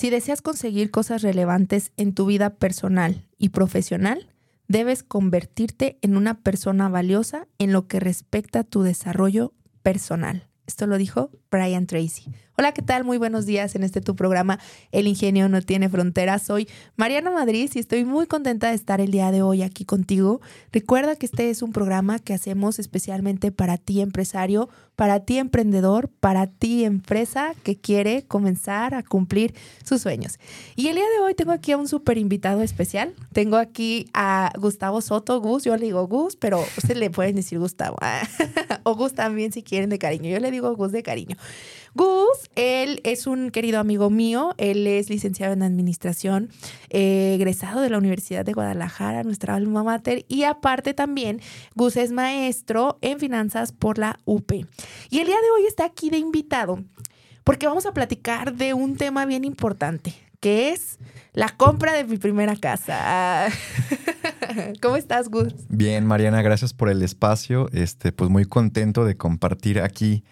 Si deseas conseguir cosas relevantes en tu vida personal y profesional, debes convertirte en una persona valiosa en lo que respecta a tu desarrollo personal. Esto lo dijo Brian Tracy. Hola, ¿qué tal? Muy buenos días en este tu programa El Ingenio no tiene fronteras. Soy Mariana Madrid y estoy muy contenta de estar el día de hoy aquí contigo. Recuerda que este es un programa que hacemos especialmente para ti empresario, para ti emprendedor, para ti empresa que quiere comenzar a cumplir sus sueños. Y el día de hoy tengo aquí a un súper invitado especial. Tengo aquí a Gustavo Soto, Gus, yo le digo Gus, pero ustedes le pueden decir Gustavo. o Gus también si quieren de cariño. Yo le digo Gus de cariño. Gus, él es un querido amigo mío, él es licenciado en administración, eh, egresado de la Universidad de Guadalajara, nuestra alma mater, y aparte también Gus es maestro en finanzas por la UP. Y el día de hoy está aquí de invitado porque vamos a platicar de un tema bien importante, que es la compra de mi primera casa. ¿Cómo estás, Gus? Bien, Mariana, gracias por el espacio. Este, pues muy contento de compartir aquí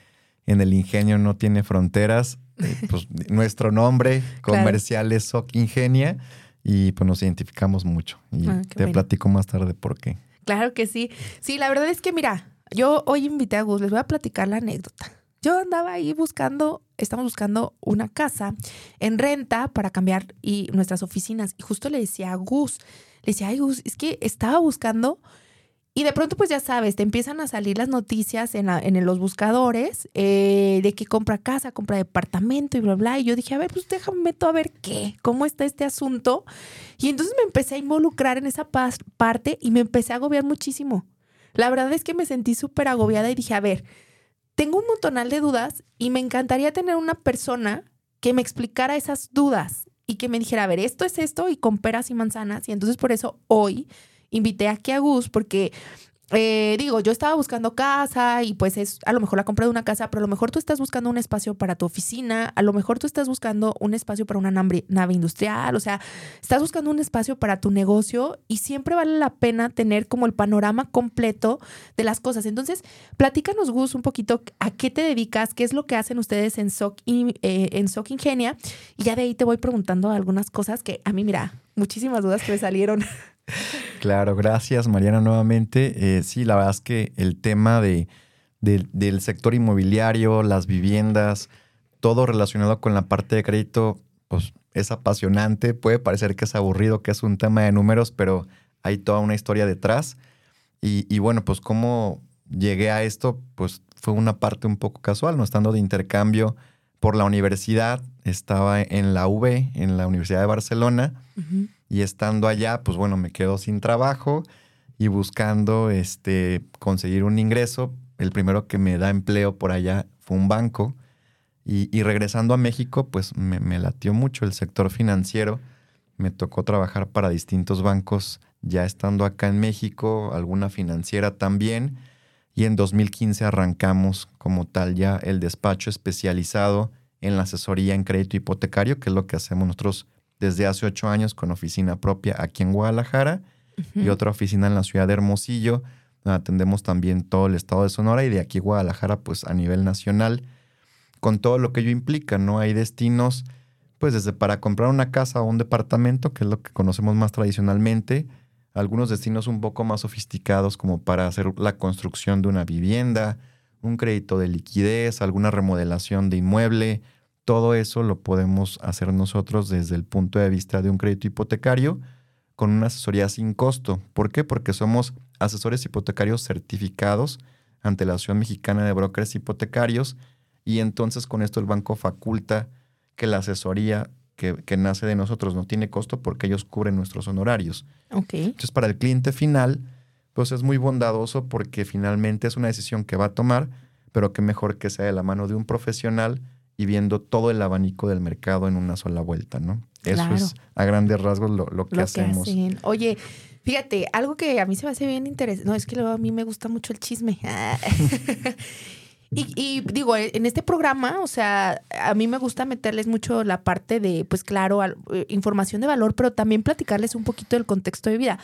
en el ingenio no tiene fronteras. Eh, pues nuestro nombre comercial es SOC Ingenia y pues nos identificamos mucho. Y ah, te platico más tarde por qué. Claro que sí. Sí, la verdad es que mira, yo hoy invité a Gus, les voy a platicar la anécdota. Yo andaba ahí buscando, estamos buscando una casa en renta para cambiar y nuestras oficinas. Y justo le decía a Gus, le decía, ay Gus, es que estaba buscando y de pronto, pues ya sabes, te empiezan a salir las noticias en, en los buscadores eh, de que compra casa, compra departamento y bla, bla. Y yo dije, a ver, pues déjame meto a ver qué, cómo está este asunto. Y entonces me empecé a involucrar en esa parte y me empecé a agobiar muchísimo. La verdad es que me sentí súper agobiada y dije, a ver, tengo un montonal de dudas y me encantaría tener una persona que me explicara esas dudas y que me dijera, a ver, esto es esto y con peras y manzanas. Y entonces por eso hoy invité aquí a Gus porque eh, digo, yo estaba buscando casa y pues es a lo mejor la compra de una casa, pero a lo mejor tú estás buscando un espacio para tu oficina, a lo mejor tú estás buscando un espacio para una nave, industrial, o sea, estás buscando un espacio para tu negocio y siempre vale la pena tener como el panorama completo de las cosas. Entonces, platícanos, Gus, un poquito a qué te dedicas, qué es lo que hacen ustedes en SOC, eh, en SOC Ingenia y ya de ahí te voy preguntando algunas cosas que a mí, mira, muchísimas dudas que me salieron. Claro, gracias Mariana nuevamente. Eh, sí, la verdad es que el tema de, del sector inmobiliario, las viviendas, todo relacionado con la parte de crédito, pues es apasionante. Puede parecer que es aburrido, que es un tema de números, pero hay toda una historia detrás. Y, y bueno, pues cómo llegué a esto, pues fue una parte un poco casual, no estando de intercambio por la universidad, estaba en la UB, en la Universidad de Barcelona. Y estando allá, pues bueno, me quedo sin trabajo y buscando este, conseguir un ingreso. El primero que me da empleo por allá fue un banco. Y, regresando a México, pues me, me, latió mucho el sector financiero. Me tocó trabajar para distintos bancos ya estando acá en México, alguna financiera también. Y en 2015 arrancamos como tal ya el despacho especializado en la asesoría en crédito hipotecario, que es lo que hacemos nosotros desde hace ocho años con oficina propia aquí en Guadalajara y otra oficina en la ciudad de Hermosillo, donde atendemos también todo el estado de Sonora y de aquí Guadalajara, pues a nivel nacional, con todo lo que ello implica, ¿no? Hay destinos, pues desde para comprar una casa o un departamento, que es lo que conocemos más tradicionalmente, algunos destinos un poco más sofisticados como para hacer la construcción de una vivienda, un crédito de liquidez, alguna remodelación de inmueble, todo eso lo podemos hacer nosotros desde el punto de vista de un crédito hipotecario con una asesoría sin costo. ¿Por qué? Porque somos asesores hipotecarios certificados ante la Asociación Mexicana de Brokers Hipotecarios y entonces con esto el banco faculta que la asesoría que, nace de nosotros no tiene costo porque ellos cubren nuestros honorarios. Okay. Entonces para el cliente final, pues es muy bondadoso porque finalmente es una decisión que va a tomar, pero que mejor que sea de la mano de un profesional y viendo todo el abanico del mercado en una sola vuelta, ¿no? Eso es a grandes rasgos lo, lo que hacemos. Oye, fíjate, algo que a mí se me hace bien interesante, no, es que luego a mí me gusta mucho el chisme. Y, digo, en este programa, o sea, a mí me gusta meterles mucho la parte de, pues claro, eh, información de valor, pero también platicarles un poquito del contexto de vida.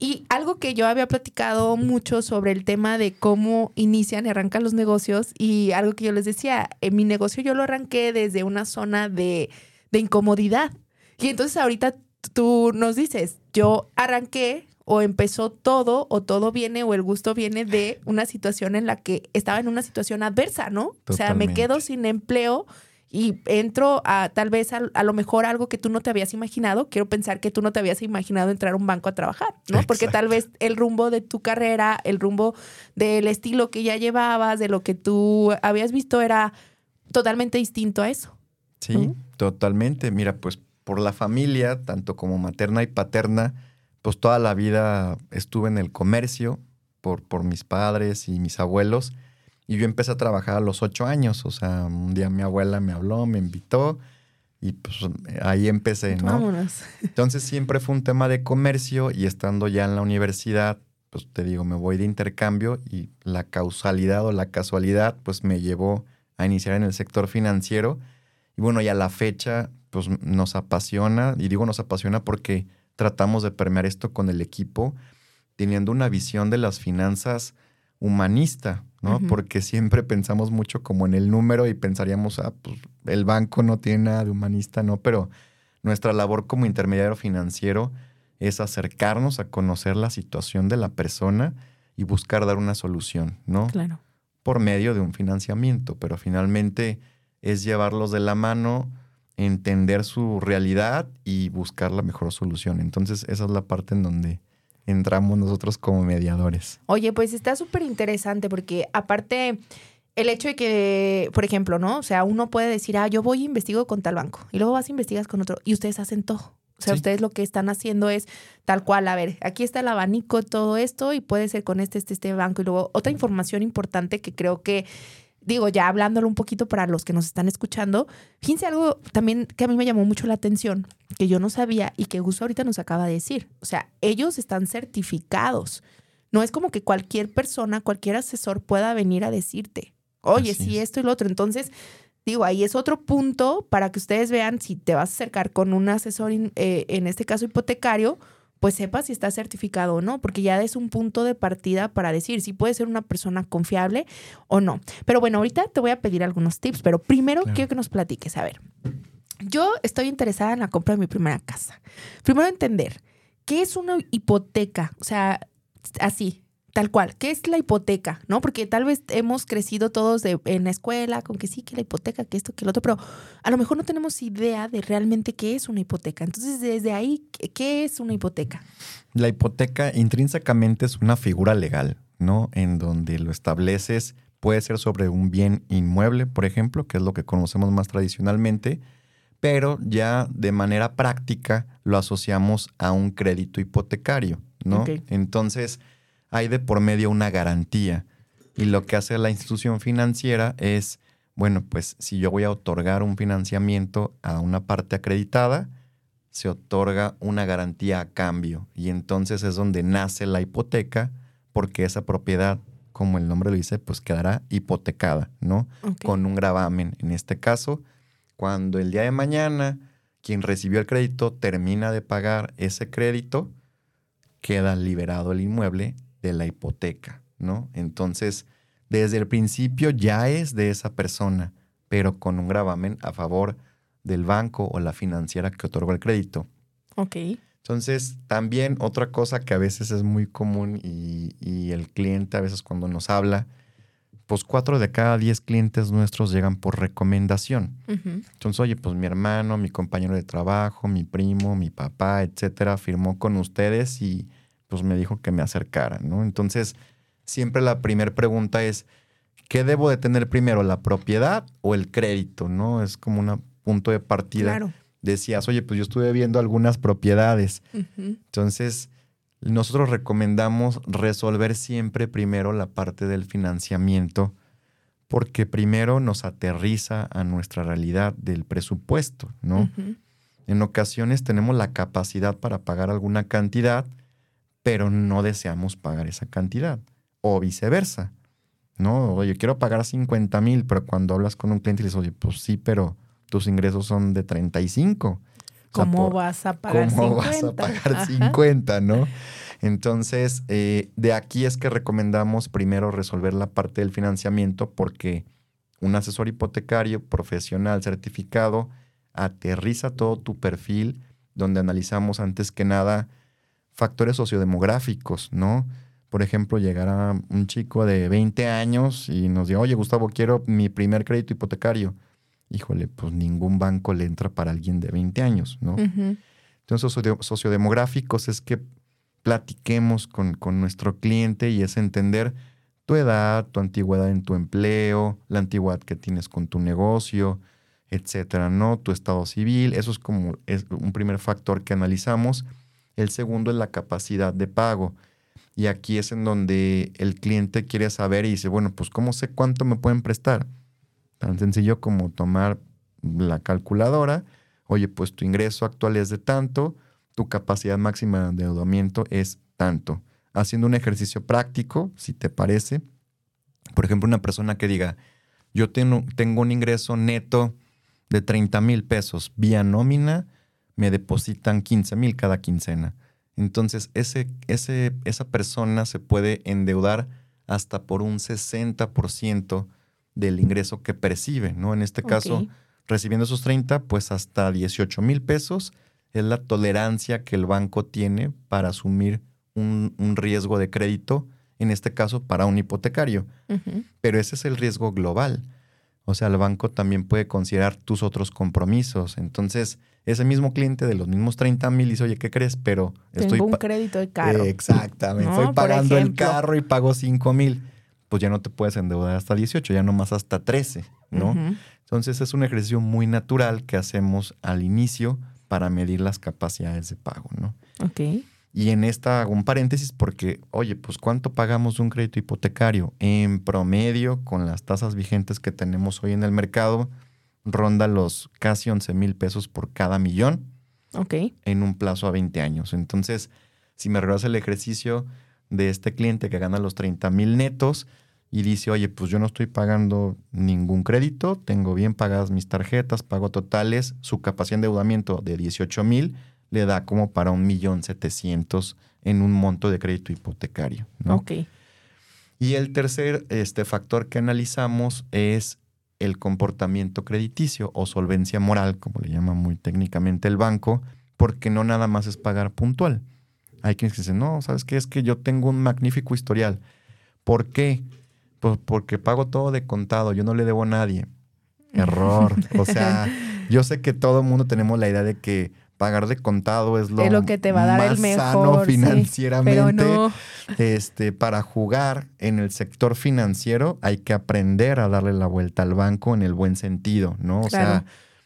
Y algo que yo había platicado mucho sobre el tema de cómo inician y arrancan los negocios y algo que yo les decía, en mi negocio yo lo arranqué desde una zona de, de incomodidad. Y entonces ahorita tú nos dices, yo arranqué o empezó todo o todo viene o el gusto viene de una situación en la que estaba en una situación adversa, ¿no? O sea, me quedo sin empleo y entro a tal vez a, lo mejor algo que tú no te habías imaginado. Quiero pensar que tú no te habías imaginado entrar a un banco a trabajar, ¿no? Porque tal vez el rumbo de tu carrera, el rumbo del estilo que ya llevabas, de lo que tú habías visto era totalmente distinto a eso. Sí, totalmente. Mira, pues por la familia, tanto como materna y paterna, pues toda la vida estuve en el comercio por, por mis padres y mis abuelos. Y yo empecé a trabajar a los ocho años. O sea, un día mi abuela me habló, me invitó y pues ahí empecé, ¿no? Vámonos. Entonces siempre fue un tema de comercio y estando ya en la universidad, pues te digo, me voy de intercambio y la causalidad o la casualidad pues me llevó a iniciar en el sector financiero. Y bueno, ya la fecha pues nos apasiona y digo nos apasiona porque tratamos de permear esto con el equipo, teniendo una visión de las finanzas humanista, ¿no? Porque siempre pensamos mucho como en el número y pensaríamos, ah, pues el banco no tiene nada de humanista, ¿no? Pero nuestra labor como intermediario financiero es acercarnos a conocer la situación de la persona y buscar dar una solución, ¿no? Claro. Por medio de un financiamiento, pero finalmente es llevarlos de la mano entender su realidad y buscar la mejor solución. Entonces, esa es la parte en donde entramos nosotros como mediadores. Oye, pues está súper interesante porque aparte el hecho de que, por ejemplo, ¿no? O sea, uno puede decir, ah, yo voy e investigo con tal banco y luego vas e investigas con otro y ustedes hacen todo. O sea, ustedes lo que están haciendo es tal cual, a ver, aquí está el abanico, todo esto y puede ser con este, este, este banco. Y luego otra información importante que creo que digo, ya hablándolo un poquito para los que nos están escuchando, fíjense algo también que a mí me llamó mucho la atención, que yo no sabía y que Gus ahorita nos acaba de decir. O sea, ellos están certificados. No es como que cualquier persona, cualquier asesor pueda venir a decirte, oye, si esto y lo otro. Entonces, digo, ahí es otro punto para que ustedes vean si te vas a acercar con un asesor, eh, en este caso hipotecario, pues sepa si está certificado o no, porque ya es un punto de partida para decir si puede ser una persona confiable o no. Pero bueno, ahorita te voy a pedir algunos tips, pero primero quiero que nos platiques. A ver, yo estoy interesada en la compra de mi primera casa. Primero entender, ¿qué es una hipoteca? O sea, así, Tal cual, ¿qué es la hipoteca? ¿No? Porque tal vez hemos crecido todos de, en la escuela con que sí, que la hipoteca, que esto, que lo otro, pero a lo mejor no tenemos idea de realmente qué es una hipoteca. Entonces, desde ahí, ¿qué es una hipoteca? La hipoteca intrínsecamente es una figura legal, ¿no? En donde lo estableces, puede ser sobre un bien inmueble, por ejemplo, que es lo que conocemos más tradicionalmente, pero ya de manera práctica lo asociamos a un crédito hipotecario, ¿no? Entonces, hay de por medio una garantía. Y lo que hace la institución financiera es, bueno, pues si yo voy a otorgar un financiamiento a una parte acreditada, se otorga una garantía a cambio. Y entonces es donde nace la hipoteca, porque esa propiedad, como el nombre lo dice, pues quedará hipotecada, ¿no? Con un gravamen. En este caso, cuando el día de mañana quien recibió el crédito termina de pagar ese crédito, queda liberado el inmueble de la hipoteca, ¿no? Entonces, desde el principio ya es de esa persona, pero con un gravamen a favor del banco o la financiera que otorgó el crédito. Ok. Entonces, también otra cosa que a veces es muy común y, el cliente a veces cuando nos habla, pues cuatro de cada diez clientes nuestros llegan por recomendación. Entonces, oye, pues mi hermano, mi compañero de trabajo, mi primo, mi papá, etcétera, firmó con ustedes y pues me dijo que me acercara, ¿no? Entonces, siempre la primera pregunta es, ¿qué debo de tener primero, la propiedad o el crédito, no? Es como un punto de partida. Claro. Decías, oye, pues yo estuve viendo algunas propiedades. Entonces, nosotros recomendamos resolver siempre primero la parte del financiamiento, porque primero nos aterriza a nuestra realidad del presupuesto, ¿no? En ocasiones tenemos la capacidad para pagar alguna cantidad, pero no deseamos pagar esa cantidad. O viceversa. No, oye, quiero pagar 50 mil, pero cuando hablas con un cliente y le dices, oye, pues sí, pero tus ingresos son de 35. O sea, ¿Cómo por- vas a pagar ¿Cómo 50? vas a pagar Ajá. 50, no? Entonces, eh, de aquí es que recomendamos primero resolver la parte del financiamiento porque un asesor hipotecario profesional certificado aterriza todo tu perfil donde analizamos antes que nada factores sociodemográficos, ¿no? Por ejemplo, llegará un chico de 20 años y nos diga, oye, Gustavo, quiero mi primer crédito hipotecario. Híjole, pues ningún banco le entra para alguien de 20 años, ¿no? Entonces, socio- sociodemográficos es que platiquemos con, con nuestro cliente y es entender tu edad, tu antigüedad en tu empleo, la antigüedad que tienes con tu negocio, etcétera, ¿no? Tu estado civil, eso es como es un primer factor que analizamos. El segundo es la capacidad de pago. Y aquí es en donde el cliente quiere saber y dice, bueno, pues ¿cómo sé cuánto me pueden prestar? Tan sencillo como tomar la calculadora. Oye, pues tu ingreso actual es de tanto, tu capacidad máxima de endeudamiento es tanto. Haciendo un ejercicio práctico, si te parece. Por ejemplo, una persona que diga, yo tengo, tengo un ingreso neto de 30 mil pesos vía nómina, me depositan 15 mil cada quincena. Entonces, ese, ese, esa persona se puede endeudar hasta por un 60% del ingreso que percibe, ¿no? En este caso, recibiendo esos 30, pues hasta 18 mil pesos es la tolerancia que el banco tiene para asumir un, un riesgo de crédito, en este caso para un hipotecario. Pero ese es el riesgo global. O sea, el banco también puede considerar tus otros compromisos. Entonces, ese mismo cliente de los mismos 30 mil dice, oye, ¿qué crees? Pero estoy... Tengo un crédito de carro. Exactamente. ¿no? Estoy pagando el carro y pago 5 mil. Pues ya no te puedes endeudar hasta 18, ya nomás hasta 13, ¿no? Entonces es un ejercicio muy natural que hacemos al inicio para medir las capacidades de pago, ¿no? Ok. Y en esta hago un paréntesis porque, oye, pues ¿cuánto pagamos un crédito hipotecario? En promedio, con las tasas vigentes que tenemos hoy en el mercado, ronda los casi 11 mil pesos por cada millón Ok. en un plazo a 20 años. Entonces, si me regreso el ejercicio de este cliente que gana los 30 mil netos y dice, oye, pues yo no estoy pagando ningún crédito, tengo bien pagadas mis tarjetas, pago totales, su capacidad de endeudamiento de 18 mil le da como para un millón setecientos en un monto de crédito hipotecario. ¿no? Ok. Y el tercer este, factor que analizamos es el comportamiento crediticio o solvencia moral, como le llama muy técnicamente el banco, porque no nada más es pagar puntual. Hay quienes que dicen, no, ¿sabes qué? Es que yo tengo un magnífico historial. ¿Por qué? Pues porque pago todo de contado, yo no le debo a nadie. Error. O sea, yo sé que todo el mundo tenemos la idea de que pagar de contado es lo, Es lo que te va a dar el más mejor. sano sí. financieramente Pero no. Este, para jugar en el sector financiero hay que aprender a darle la vuelta al banco en el buen sentido, ¿no? O Claro. sea,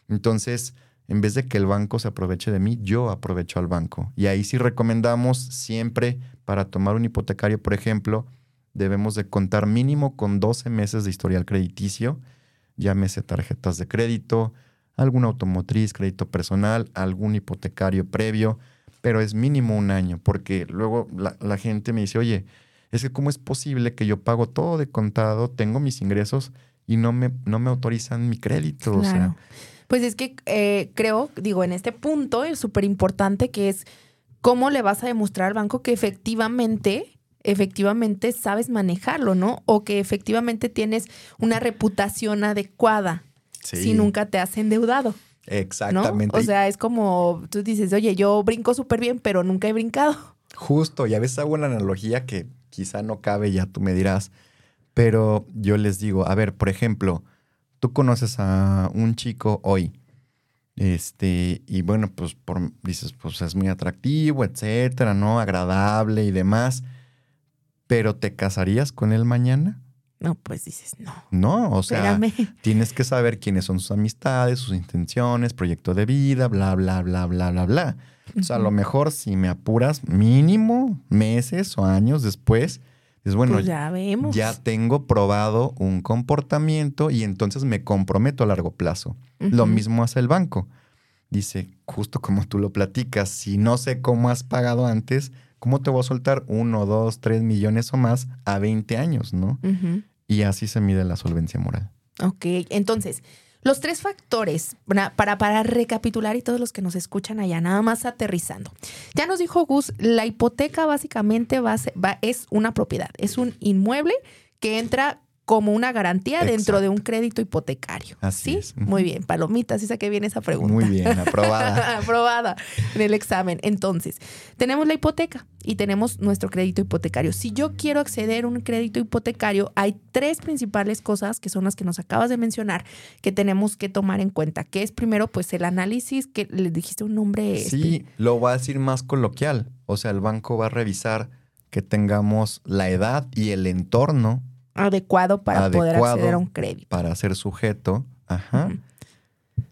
entonces, en vez de que el banco se aproveche de mí, yo aprovecho al banco. Y ahí sí recomendamos siempre para tomar un hipotecario, por ejemplo, debemos de contar mínimo con 12 meses de historial crediticio, llámese tarjetas de crédito, algún automotriz, crédito personal, algún hipotecario previo, pero es mínimo un año, porque luego la, la gente me dice, oye, es que cómo es posible que yo pago todo de contado, tengo mis ingresos y no me, no me autorizan mi crédito. O sea, Claro. Pues es que eh, creo, digo, en este punto es súper importante que es cómo le vas a demostrar al banco que efectivamente, efectivamente sabes manejarlo, ¿no? O que efectivamente tienes una reputación adecuada sí, si nunca te has endeudado, ¿no? Exactamente. O sea, es como tú dices, oye, yo brinco súper bien, pero nunca he brincado. Justo, y a veces hago una analogía que quizá no cabe, ya tú me dirás, pero yo les digo, a ver, por ejemplo, tú conoces a un chico hoy, este, y bueno, pues por, dices, pues es muy atractivo, etcétera, ¿no? Agradable y demás, pero ¿te casarías con él mañana? No, pues dices, no, No, o sea, espérame. tienes que saber quiénes son sus amistades, sus intenciones, proyecto de vida, bla, bla, bla, bla, bla, bla. O sea, a lo mejor si me apuras mínimo meses o años después, Es bueno, Pues ya vemos. ya tengo probado un comportamiento y entonces me comprometo a largo plazo. Lo mismo hace el banco. Dice, justo como tú lo platicas, si no sé cómo has pagado antes, ¿cómo te voy a soltar uno, dos, tres millones o más a 20 años, no? Ujú. Y así se mide la solvencia moral. Ok, entonces, los tres factores, para, para, recapitular y todos los que nos escuchan allá, nada más aterrizando. Ya nos dijo Gus, la hipoteca básicamente va va- es una propiedad, es un inmueble que entra como una garantía dentro de un crédito hipotecario. Así ¿Sí? es. Muy bien, palomitas, esa que viene esa pregunta. Muy bien, aprobada. Aprobada en el examen. Entonces, tenemos la hipoteca y tenemos nuestro crédito hipotecario. Si yo quiero acceder a un crédito hipotecario, hay tres principales cosas que son las que nos acabas de mencionar que tenemos que tomar en cuenta. Que es primero, pues el análisis, que le dijiste un nombre. Sí, lo voy a decir más coloquial. O sea, el banco va a revisar que tengamos la edad y el entorno adecuado para poder acceder a un crédito. para ser sujeto. Ajá.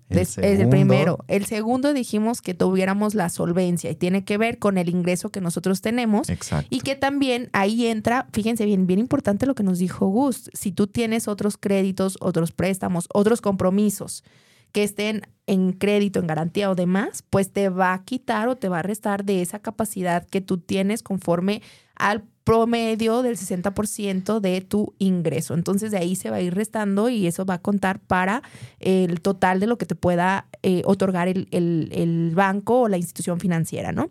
El Es, el primero. El segundo dijimos que tuviéramos la solvencia y tiene que ver con el ingreso que nosotros tenemos Exacto. Y que también ahí entra, fíjense bien, bien importante lo que nos dijo Gus, si tú tienes otros créditos, otros préstamos, otros compromisos que estén en crédito, en garantía o demás, pues te va a quitar o te va a restar de esa capacidad que tú tienes conforme al promedio del 60% de tu ingreso. Entonces de ahí se va a ir restando y eso va a contar para el total de lo que te pueda eh, otorgar el, el- el banco o la institución financiera, ¿no?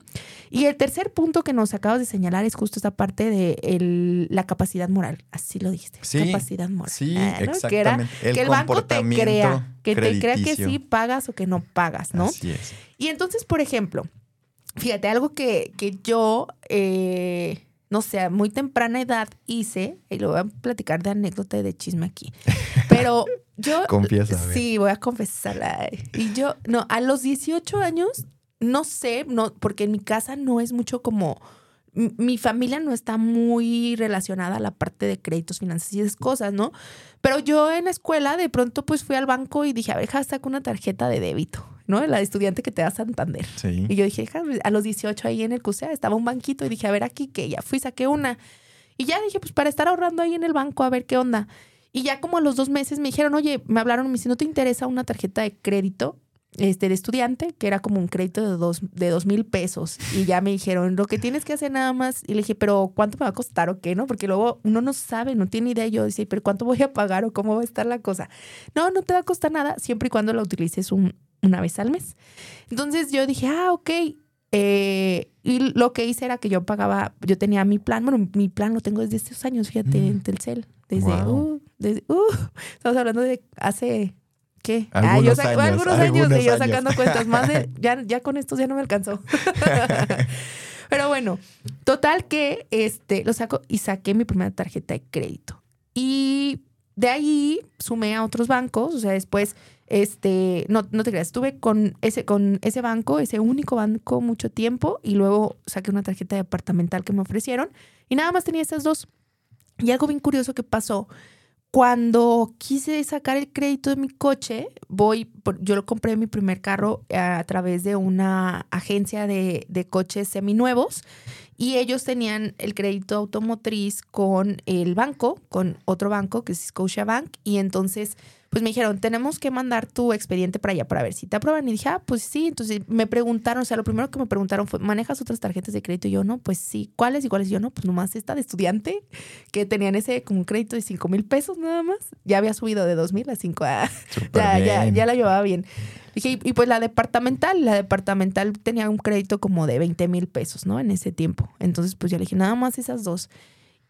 Y el tercer punto que nos acabas de señalar es justo esta parte de el- la capacidad moral. Así lo dijiste. Sí, capacidad moral. Sí, Ah, ¿no? Que, era- exactamente. el que el banco te crea, que te crea que sí pagas o que no pagas, ¿no? Así es. Y entonces, por ejemplo, fíjate, algo que, que yo, eh, no sé, a muy temprana edad hice, y lo voy a platicar de anécdota y de chisme aquí, pero yo... Confiesa. Sí, voy a confesarla. Y yo, no, a los 18 años, no sé, no, porque en mi casa no es mucho como... Mi familia no está muy relacionada a la parte de créditos financieros y esas cosas, ¿no? Pero yo en la escuela de pronto pues fui al banco y dije, a ver, saco una tarjeta de débito, ¿no? La estudiante que te da Santander. Sí. Y yo dije, "Ja, a los 18 ahí en el CUSEA estaba un banquito y dije, a ver aquí que ya fui, saqué una. Y ya dije, pues para estar ahorrando ahí en el banco, a ver qué onda. Y ya como a los dos meses me dijeron, oye, me hablaron, me dicen, ¿no te interesa una tarjeta de crédito? Este, de estudiante, que era como un crédito de dos, de dos mil pesos. Y ya me dijeron, lo que tienes que hacer nada más. Y le dije, pero ¿cuánto me va a costar o qué? ¿No? Porque luego uno no sabe, no tiene idea. Yo decía, pero ¿cuánto voy a pagar o cómo va a estar la cosa? No, no te va a costar nada, siempre y cuando la utilices un- una vez al mes. Entonces yo dije, ah, ok. Eh, y lo que hice era que yo pagaba, yo tenía mi plan, bueno, mi plan lo tengo desde estos años, fíjate, Mm. en Telcel. Desde, Wow. uh, desde, uh, estamos hablando de hace, ¿qué? Algunos yo años, algunos años, algunos y yo años. sacando cuentas, más de, ya, ya con estos ya no me alcanzó. Pero bueno, total que este, lo saco y saqué mi primera tarjeta de crédito. Y de ahí sumé a otros bancos, o sea, después, este, no, no te creas, estuve con ese, con ese banco, ese único banco mucho tiempo y luego saqué una tarjeta departamental que me ofrecieron y nada más tenía esas dos. Y algo bien curioso que pasó, cuando quise sacar el crédito de mi coche, voy, yo lo compré mi primer carro a, través de una agencia de, de coches seminuevos y ellos tenían el crédito automotriz con el banco, con otro banco que es Scotiabank y entonces pues me dijeron, tenemos que mandar tu expediente para allá para ver si te aprueban. Y dije, ah, pues sí. Entonces me preguntaron, o sea, lo primero que me preguntaron fue, ¿manejas otras tarjetas de crédito? Y yo, no, pues sí. ¿Cuáles y cuáles? Y yo, no, pues nomás esta de estudiante, que tenían ese como un crédito de 5 mil pesos nada más. Ya había subido de 2 mil a 5. Ah, ya, ya, ya la llevaba bien. Dije, y, y pues la departamental, la departamental tenía un crédito como de 20 mil pesos, ¿no? En ese tiempo. Entonces, pues yo le dije, nada más esas dos.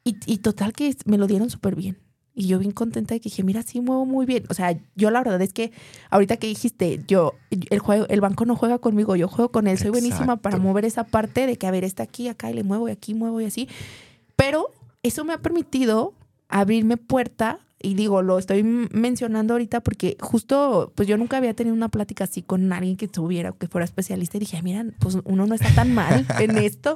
Y, y total que me lo dieron súper bien. Y yo bien contenta de que dije, mira, sí muevo muy bien. O sea, yo la verdad es que ahorita que dijiste, yo, el juego, el banco no juega conmigo, yo juego con él. Soy buenísima Exacto. para mover esa parte de que, a ver, está aquí, acá, y le muevo, y aquí muevo, y así. Pero eso me ha permitido abrirme puerta y digo, lo estoy mencionando ahorita porque justo, pues yo nunca había tenido una plática así con alguien que tuviera, que fuera especialista y dije, "Ay, mira, pues uno no está tan mal en esto,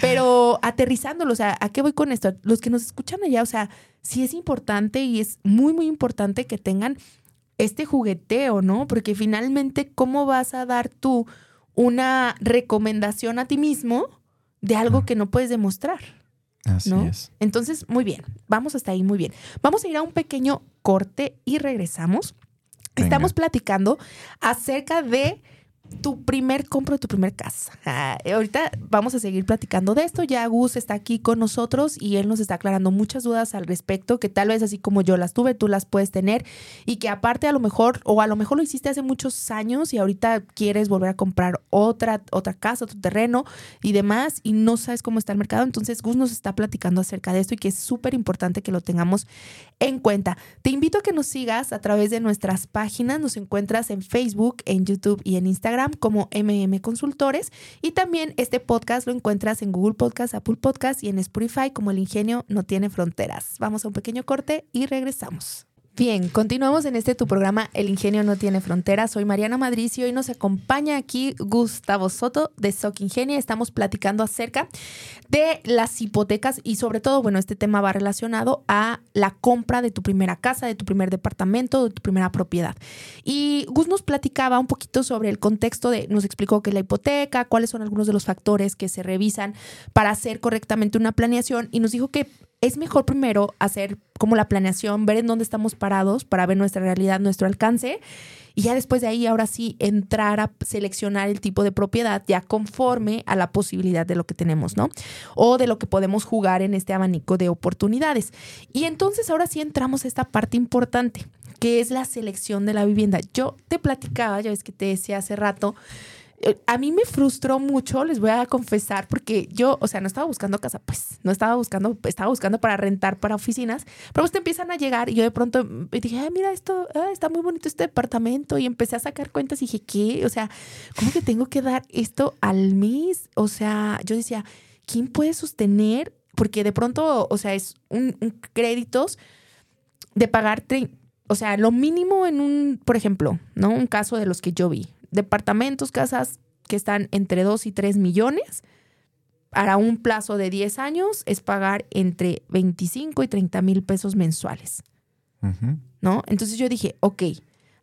pero aterrizándolo, o sea, ¿a qué voy con esto? Los que nos escuchan allá, o sea, sí es importante y es muy, muy importante que tengan este jugueteo, ¿no? Porque finalmente, ¿cómo vas a dar tú una recomendación a ti mismo de algo que no puedes demostrar? Así ¿no? es. Entonces, muy bien, vamos hasta ahí, muy bien. Vamos a ir a un pequeño corte y regresamos. Venga. Estamos platicando acerca de tu primer compro de tu primer casa. Ah, ahorita vamos a seguir platicando de esto. Ya Gus está aquí con nosotros y él nos está aclarando muchas dudas al respecto que tal vez así como yo las tuve, tú las puedes tener y que aparte a lo mejor o a lo mejor lo hiciste hace muchos años y ahorita quieres volver a comprar otra otra casa, otro terreno y demás y no sabes cómo está el mercado. Entonces Gus nos está platicando acerca de esto y que es súper importante que lo tengamos en cuenta. Te invito a que nos sigas a través de nuestras páginas. Nos encuentras en Facebook, en YouTube y en Instagram como MM Consultores. Y también este podcast lo encuentras en Google Podcast, Apple Podcast y en Spotify como El Ingenio No Tiene Fronteras. Vamos a un pequeño corte y regresamos. Bien, continuamos en este tu programa El Ingenio No Tiene Fronteras. Soy Mariana Madrid y hoy nos acompaña aquí Gustavo Soto de Soc Ingenia. Estamos platicando acerca de las hipotecas y sobre todo, bueno, este tema va relacionado a la compra de tu primera casa, de tu primer departamento, de tu primera propiedad. Y Gus nos platicaba un poquito sobre el contexto de, nos explicó qué es la hipoteca, cuáles son algunos de los factores que se revisan para hacer correctamente una planeación y nos dijo que es mejor primero hacer como la planeación, ver en dónde estamos parados para ver nuestra realidad, nuestro alcance. Y ya después de ahí, ahora sí, entrar a seleccionar el tipo de propiedad ya conforme a la posibilidad de lo que tenemos, ¿no? O de lo que podemos jugar en este abanico de oportunidades. Y entonces ahora sí entramos a esta parte importante, que es la selección de la vivienda. Yo te platicaba, ya ves que te decía hace rato, a mí me frustró mucho, les voy a confesar, porque yo, o sea, no estaba buscando casa, pues, no estaba buscando, estaba buscando para rentar para oficinas, pero pues te empiezan a llegar y yo de pronto dije, ay, mira esto, ah, está muy bonito este departamento y empecé a sacar cuentas y dije, ¿qué? O sea, ¿cómo que tengo que dar esto al mes? O sea, yo decía, ¿quién puede sostener? Porque de pronto, o sea, es un, un créditos de pagar, o sea, lo mínimo en un, por ejemplo, ¿no? Un caso de los que yo vi, departamentos, casas que están entre 2 y 3 millones, para un plazo de 10 años es pagar entre 25 y 30 mil pesos mensuales, Ujú. ¿no? Entonces yo dije, ok,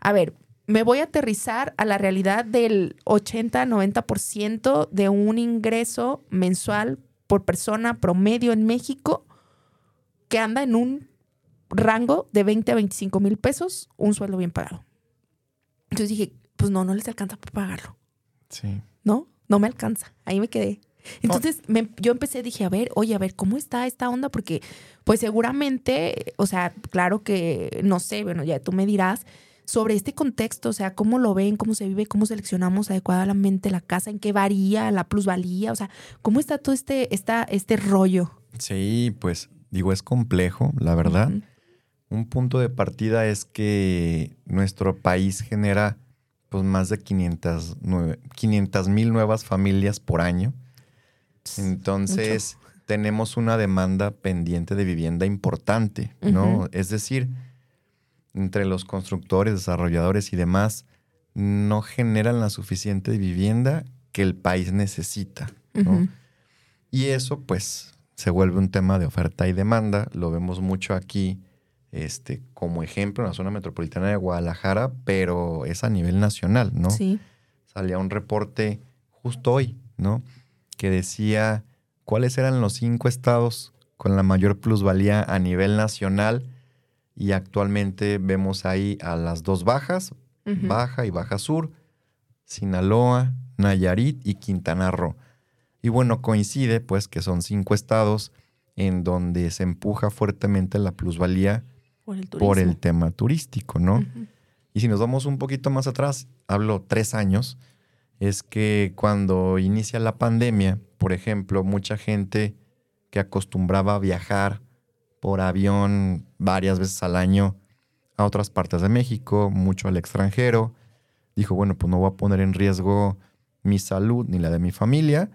a ver, me voy a aterrizar a la realidad del 80-90% de un ingreso mensual por persona promedio en México que anda en un rango de 20 a 25 mil pesos, un sueldo bien pagado. Entonces dije, pues no, no les alcanza para pagarlo. Sí. No, no me alcanza. Ahí me quedé. Entonces me- yo empecé, dije, a ver, oye, a ver, ¿cómo está esta onda? Porque pues seguramente, o sea, claro que, no sé, bueno, ya tú me dirás sobre este contexto, o sea, cómo lo ven, cómo se vive, cómo seleccionamos adecuadamente la casa, en qué varía la plusvalía, o sea, cómo está todo este, esta, este rollo. Sí, pues digo, es complejo, la verdad. Un punto de partida es que nuestro país genera pues más de 500 mil nuevas familias por año. Entonces, tenemos una demanda pendiente de vivienda importante, ¿no? Es decir, entre los constructores, desarrolladores y demás, no generan la suficiente vivienda que el país necesita, ¿no? Y eso, pues, se vuelve un tema de oferta y demanda. Lo vemos mucho aquí, este, como ejemplo, en la zona metropolitana de Guadalajara, pero es a nivel nacional, ¿no? Sí. Salía un reporte justo hoy, ¿no? Que decía cuáles eran los cinco estados con la mayor plusvalía a nivel nacional. Y actualmente vemos ahí a las dos bajas. Baja y Baja Sur, Sinaloa, Nayarit y Quintana Roo. Y bueno, coincide pues que son cinco estados en donde se empuja fuertemente la plusvalía Por el por el turismo. tema turístico, ¿no? Y si nos vamos un poquito más atrás, hablo tres años, es que cuando inicia la pandemia, por ejemplo, mucha gente que acostumbraba a viajar por avión varias veces al año a otras partes de México, mucho al extranjero, dijo, bueno, pues no voy a poner en riesgo mi salud ni la de mi familia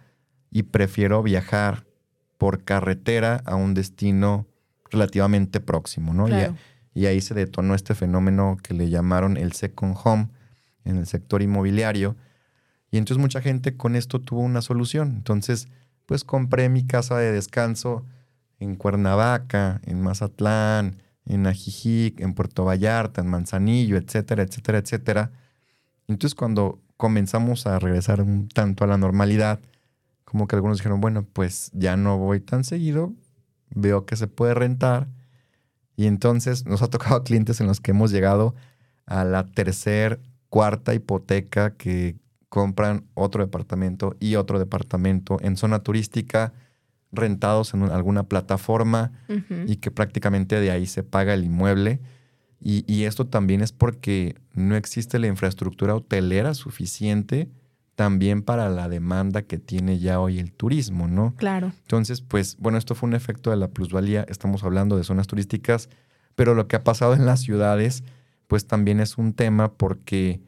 y prefiero viajar por carretera a un destino relativamente próximo, ¿no? Y Claro. y ahí se detonó este fenómeno que le llamaron el second home en el sector inmobiliario. Y entonces mucha gente con esto tuvo una solución. Entonces, pues compré mi casa de descanso en Cuernavaca, en Mazatlán, en Ajijic, en Puerto Vallarta, en Manzanillo, etcétera, etcétera, etcétera. Entonces cuando comenzamos a regresar un tanto a la normalidad, como que algunos dijeron, bueno, pues ya no voy tan seguido, veo que se puede rentar y entonces nos ha tocado clientes en los que hemos llegado a la tercer, cuarta hipoteca que compran otro departamento y otro departamento en zona turística rentados en alguna plataforma y que prácticamente de ahí se paga el inmueble. Y, esto también es porque no existe la infraestructura hotelera suficiente también para la demanda que tiene ya hoy el turismo, ¿no? Claro. Entonces, pues, bueno, esto fue un efecto de la plusvalía. Estamos hablando de zonas turísticas, pero lo que ha pasado en las ciudades, pues también es un tema porque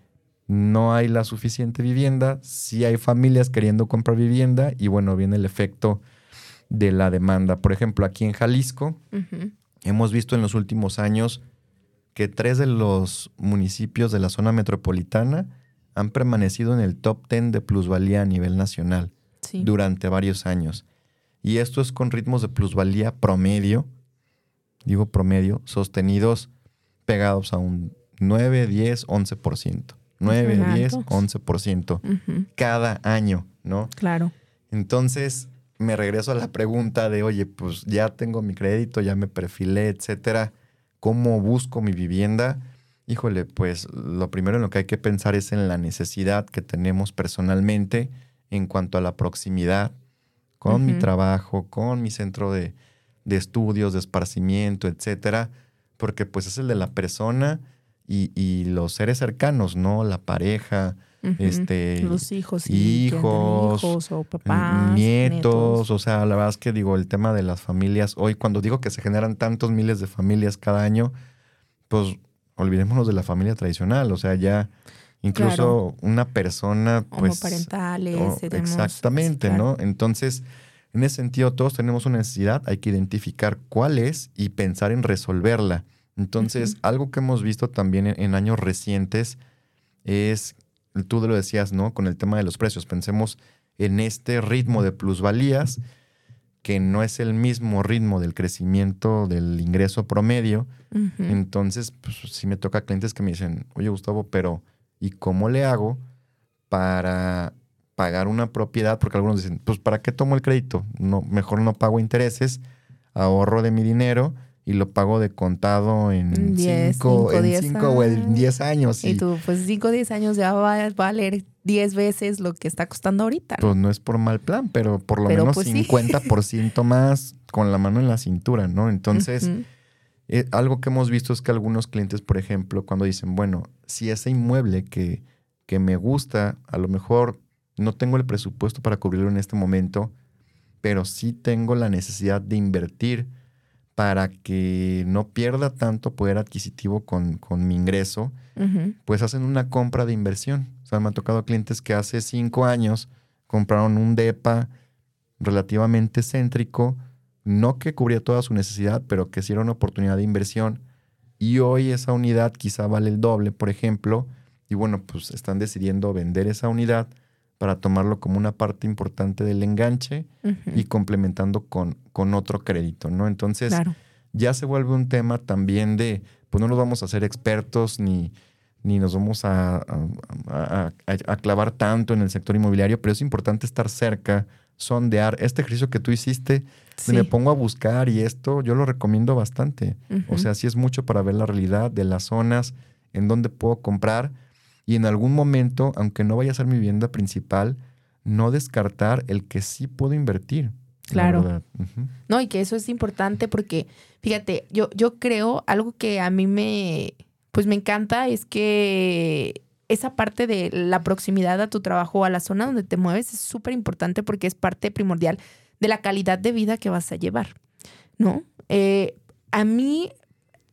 no hay la suficiente vivienda, sí hay familias queriendo comprar vivienda y bueno, viene el efecto de la demanda. Por ejemplo, aquí en Jalisco, hemos visto en los últimos años que tres de los municipios de la zona metropolitana han permanecido en el top 10 de plusvalía a nivel nacional durante varios años. Y esto es con ritmos de plusvalía promedio, digo promedio, sostenidos pegados a un 9, 10, 11%. 9, 10, 11% cada año, ¿no? Claro. Entonces, me regreso a la pregunta de, oye, pues ya tengo mi crédito, ya me perfilé, etcétera. ¿Cómo busco mi vivienda? Híjole, pues lo primero en lo que hay que pensar es en la necesidad que tenemos personalmente en cuanto a la proximidad con mi trabajo, con mi centro de, de, estudios, de esparcimiento, etcétera, porque pues es el de la persona y, y los seres cercanos, ¿no? La pareja, este, los hijos, hijos, hijos o papás, nietos, o sea, la verdad es que digo, el tema de las familias, hoy cuando digo que se generan tantos miles de familias cada año, pues olvidémonos de la familia tradicional, o sea, ya incluso una persona, pues... parentales, exactamente, ¿no? Entonces, en ese sentido, todos tenemos una necesidad, hay que identificar cuál es y pensar en resolverla. Entonces, algo que hemos visto también en años recientes es tú lo decías, ¿no? Con el tema de los precios. Pensemos en este ritmo de plusvalías, que no es el mismo ritmo del crecimiento del ingreso promedio. Entonces, pues sí me toca clientes que me dicen, oye Gustavo, pero ¿y cómo le hago para pagar una propiedad? Porque algunos dicen, pues ¿para qué tomo el crédito? No, mejor no pago intereses, ahorro de mi dinero y lo pago de contado en 5 o en 10 años. Y, tú, pues 5 o 10 años ya va a valer 10 veces lo que está costando ahorita. Pues no es por mal plan, pero por lo menos 50% pues más con la mano en la cintura, ¿no? Entonces, eh, algo que hemos visto es que algunos clientes, por ejemplo, cuando dicen, bueno, si ese inmueble que, que me gusta, a lo mejor no tengo el presupuesto para cubrirlo en este momento, pero sí tengo la necesidad de invertir para que no pierda tanto poder adquisitivo con, mi ingreso, pues hacen una compra de inversión. O sea, me ha tocado clientes que hace cinco años compraron un DEPA relativamente céntrico, no que cubría toda su necesidad, pero que sí era una oportunidad de inversión. Y hoy esa unidad quizá vale el doble, por ejemplo, y bueno, pues están decidiendo vender esa unidad para tomarlo como una parte importante del enganche y complementando con, con otro crédito, ¿no? Entonces, ya se vuelve un tema también de, pues no nos vamos a hacer expertos ni, ni nos vamos a, a, clavar tanto en el sector inmobiliario, pero es importante estar cerca, sondear. Este ejercicio que tú hiciste, me pongo a buscar y esto yo lo recomiendo bastante. O sea, sí es mucho para ver la realidad de las zonas en donde puedo comprar y en algún momento, aunque no vaya a ser mi vivienda principal, no descartar el que sí puedo invertir. Claro. No, y que eso es importante porque, fíjate, yo, yo creo algo que a mí me, pues me encanta es que esa parte de la proximidad a tu trabajo a la zona donde te mueves es súper importante porque es parte primordial de la calidad de vida que vas a llevar, ¿no? Eh, a mí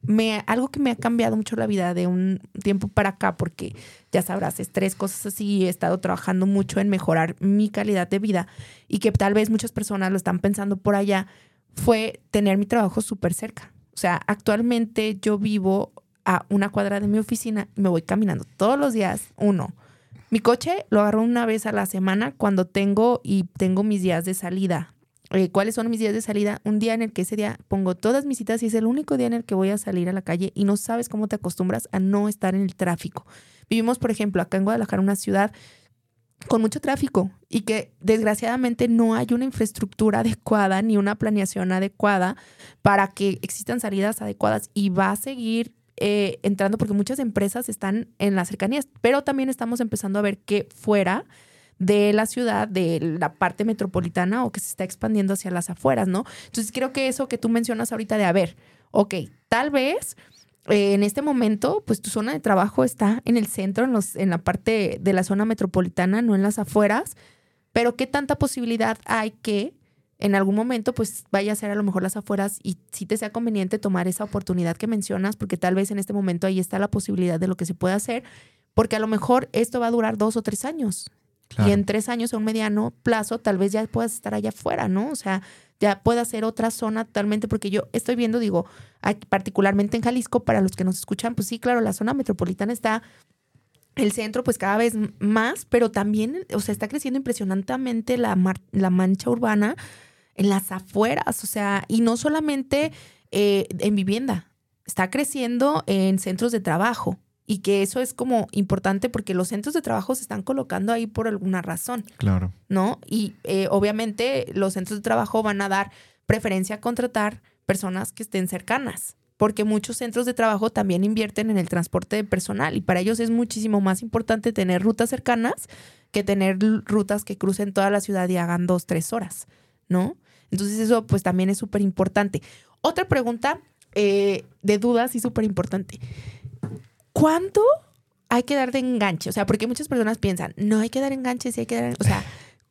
me, algo que me ha cambiado mucho la vida de un tiempo para acá, porque ya sabrás, estrés, cosas así, he estado trabajando mucho en mejorar mi calidad de vida y que tal vez muchas personas lo están pensando por allá, fue tener mi trabajo súper cerca. O sea, actualmente yo vivo a una cuadra de mi oficina, me voy caminando todos los días, uno. Mi coche lo agarro una vez a la semana cuando tengo y tengo mis días de salida eh, cuáles son mis días de salida, un día en el que ese día pongo todas mis citas y es el único día en el que voy a salir a la calle y no sabes cómo te acostumbras a no estar en el tráfico. Vivimos, por ejemplo, acá en Guadalajara, una ciudad con mucho tráfico y que desgraciadamente no hay una infraestructura adecuada ni una planeación adecuada para que existan salidas adecuadas y va a seguir eh, entrando porque muchas empresas están en las cercanías, pero también estamos empezando a ver que fuera de la ciudad, de la parte metropolitana o que se está expandiendo hacia las afueras, ¿no? Entonces creo que eso que tú mencionas ahorita de, a ver, ok, tal vez eh, en este momento, pues tu zona de trabajo está en el centro, en, los, en la parte de la zona metropolitana, no en las afueras, pero qué tanta posibilidad hay que en algún momento pues vaya a ser a lo mejor las afueras y si te sea conveniente tomar esa oportunidad que mencionas, porque tal vez en este momento ahí está la posibilidad de lo que se puede hacer, porque a lo mejor esto va a durar dos o tres años. Y en tres años, a un mediano plazo, tal vez ya puedas estar allá afuera, ¿no? O sea, ya pueda ser otra zona totalmente, porque yo estoy viendo, digo, particularmente en Jalisco, para los que nos escuchan, pues sí, claro, la zona metropolitana está el centro pues cada vez más, pero también, o sea, está creciendo impresionantemente la, la mancha urbana en las afueras, o sea, y no solamente eh, en vivienda, está creciendo en centros de trabajo y que eso es como importante porque los centros de trabajo se están colocando ahí por alguna razón. Claro. ¿No? Y eh, obviamente los centros de trabajo van a dar preferencia a contratar personas que estén cercanas, porque muchos centros de trabajo también invierten en el transporte de personal y para ellos es muchísimo más importante tener rutas cercanas que tener rutas que crucen toda la ciudad y hagan dos, tres horas, ¿no? Entonces eso pues también es súper importante. Otra pregunta eh, de dudas y súper importante. ¿cuánto hay que dar de enganche? O sea, porque muchas personas piensan, no hay que dar enganche, sí hay que dar. O sea,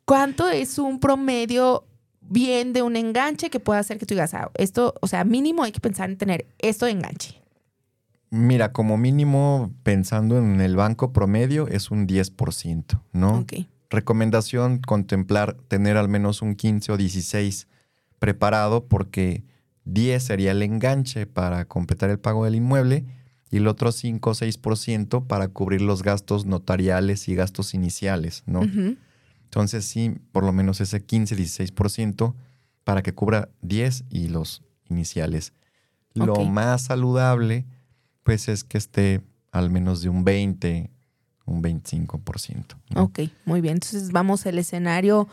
¿cuánto es un promedio bien de un enganche que pueda hacer que tú digas, ah, esto, o sea, mínimo hay que pensar en tener esto de enganche? Mira, como mínimo, pensando en el banco promedio, es un 10%, ¿no? Ok. Recomendación, contemplar tener al menos un 15 o 16 preparado porque 10 sería el enganche para completar el pago del inmueble y el otro 5 o 6% para cubrir los gastos notariales y gastos iniciales, ¿no? Entonces sí, por lo menos ese 15-16% para que cubra 10 y los iniciales. Lo más saludable, pues es que esté al menos de un 20, un 25%. Ok, muy bien. Entonces vamos al escenario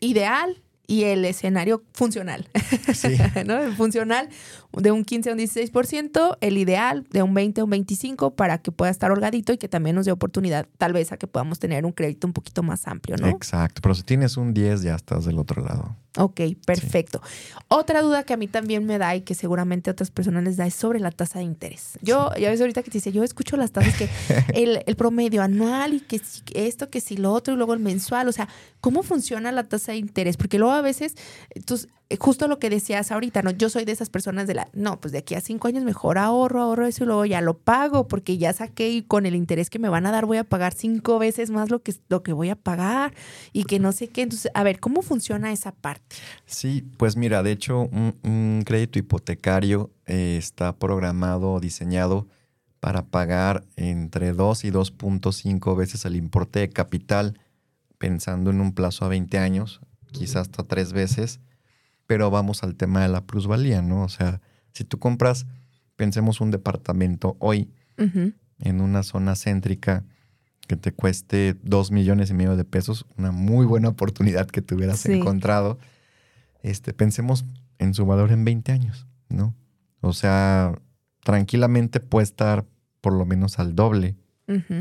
ideal y el escenario funcional. Sí. ¿no? El funcional de un 15 a un 16%, el ideal de un 20 a un 25% para que pueda estar holgadito y que también nos dé oportunidad tal vez a que podamos tener un crédito un poquito más amplio, ¿no? Exacto, pero si tienes un 10 ya estás del otro lado. Ok, perfecto. Otra duda que a mí también me da y que seguramente a otras personas les da es sobre la tasa de interés. Yo, ya ves ahorita que te dice, yo escucho las tasas que el, el, promedio anual y que si esto, que si lo otro y luego el mensual, o sea, ¿cómo funciona la tasa de interés? Porque luego a veces, entonces, justo lo que decías ahorita, ¿no? Yo soy de esas personas de la, no, pues de aquí a cinco años mejor ahorro, ahorro eso y luego ya lo pago porque ya saqué y con el interés que me van a dar voy a pagar cinco veces más lo que, lo que voy a pagar y que no sé qué. Entonces, a ver, ¿cómo funciona esa parte? Sí, pues mira, de hecho, un, crédito hipotecario eh, está programado o diseñado para pagar entre 2 y 2.5 veces el importe de capital, pensando en un plazo a 20 años, quizás hasta tres veces pero vamos al tema de la plusvalía, ¿no? O sea, si tú compras, pensemos un departamento hoy en una zona céntrica que te cueste dos millones y medio de pesos, una muy buena oportunidad que te hubieras encontrado, este, pensemos en su valor en 20 años, ¿no? O sea, tranquilamente puede estar por lo menos al doble.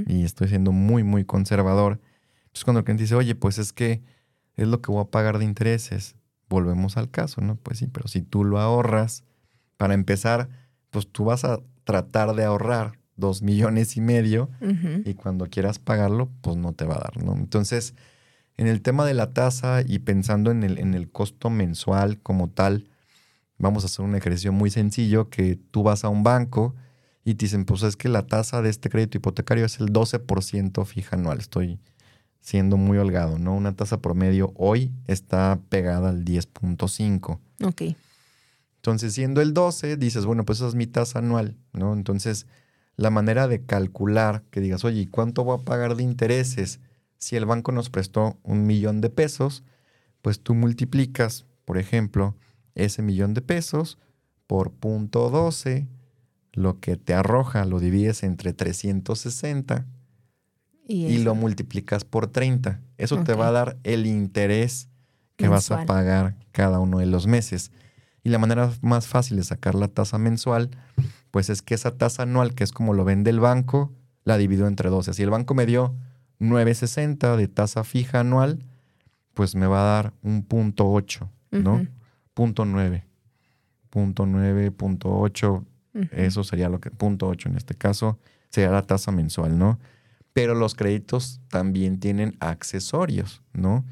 Y estoy siendo muy, muy conservador. Entonces, cuando el cliente dice, oye, pues es que es lo que voy a pagar de intereses, volvemos al caso, ¿no? Pues sí, pero si tú lo ahorras, para empezar, pues tú vas a tratar de ahorrar dos millones y medio y cuando quieras pagarlo, pues no te va a dar, ¿no? Entonces, en el tema de la tasa y pensando en el, en el costo mensual como tal, vamos a hacer un ejercicio muy sencillo que tú vas a un banco y te dicen, pues es que la tasa de este crédito hipotecario es el 12% fija anual. Estoy siendo muy holgado, ¿no? Una tasa promedio hoy está pegada al 10.5. Ok. Entonces, siendo el 12, dices, bueno, pues esa es mi tasa anual, ¿no? Entonces, la manera de calcular que digas, oye, ¿cuánto voy a pagar de intereses? Si el banco nos prestó un millón de pesos, pues tú multiplicas, por ejemplo, ese millón de pesos por punto 12, lo que te arroja lo divides entre 360 Y, lo multiplicas por 30. Eso te va a dar el interés que vas a pagar cada uno de los meses. Y la manera más fácil de sacar la tasa mensual, pues es que esa tasa anual, que es como lo vende el banco, la divido entre 12. Si el banco me dio 9.60 de tasa fija anual, pues me va a dar un punto 8, ¿no? Ujú. Punto 9. Punto 9, punto 8, Ujú. eso sería lo que, punto 8 en este caso, sería la tasa mensual, ¿no? Pero los créditos también tienen accesorios, ¿no?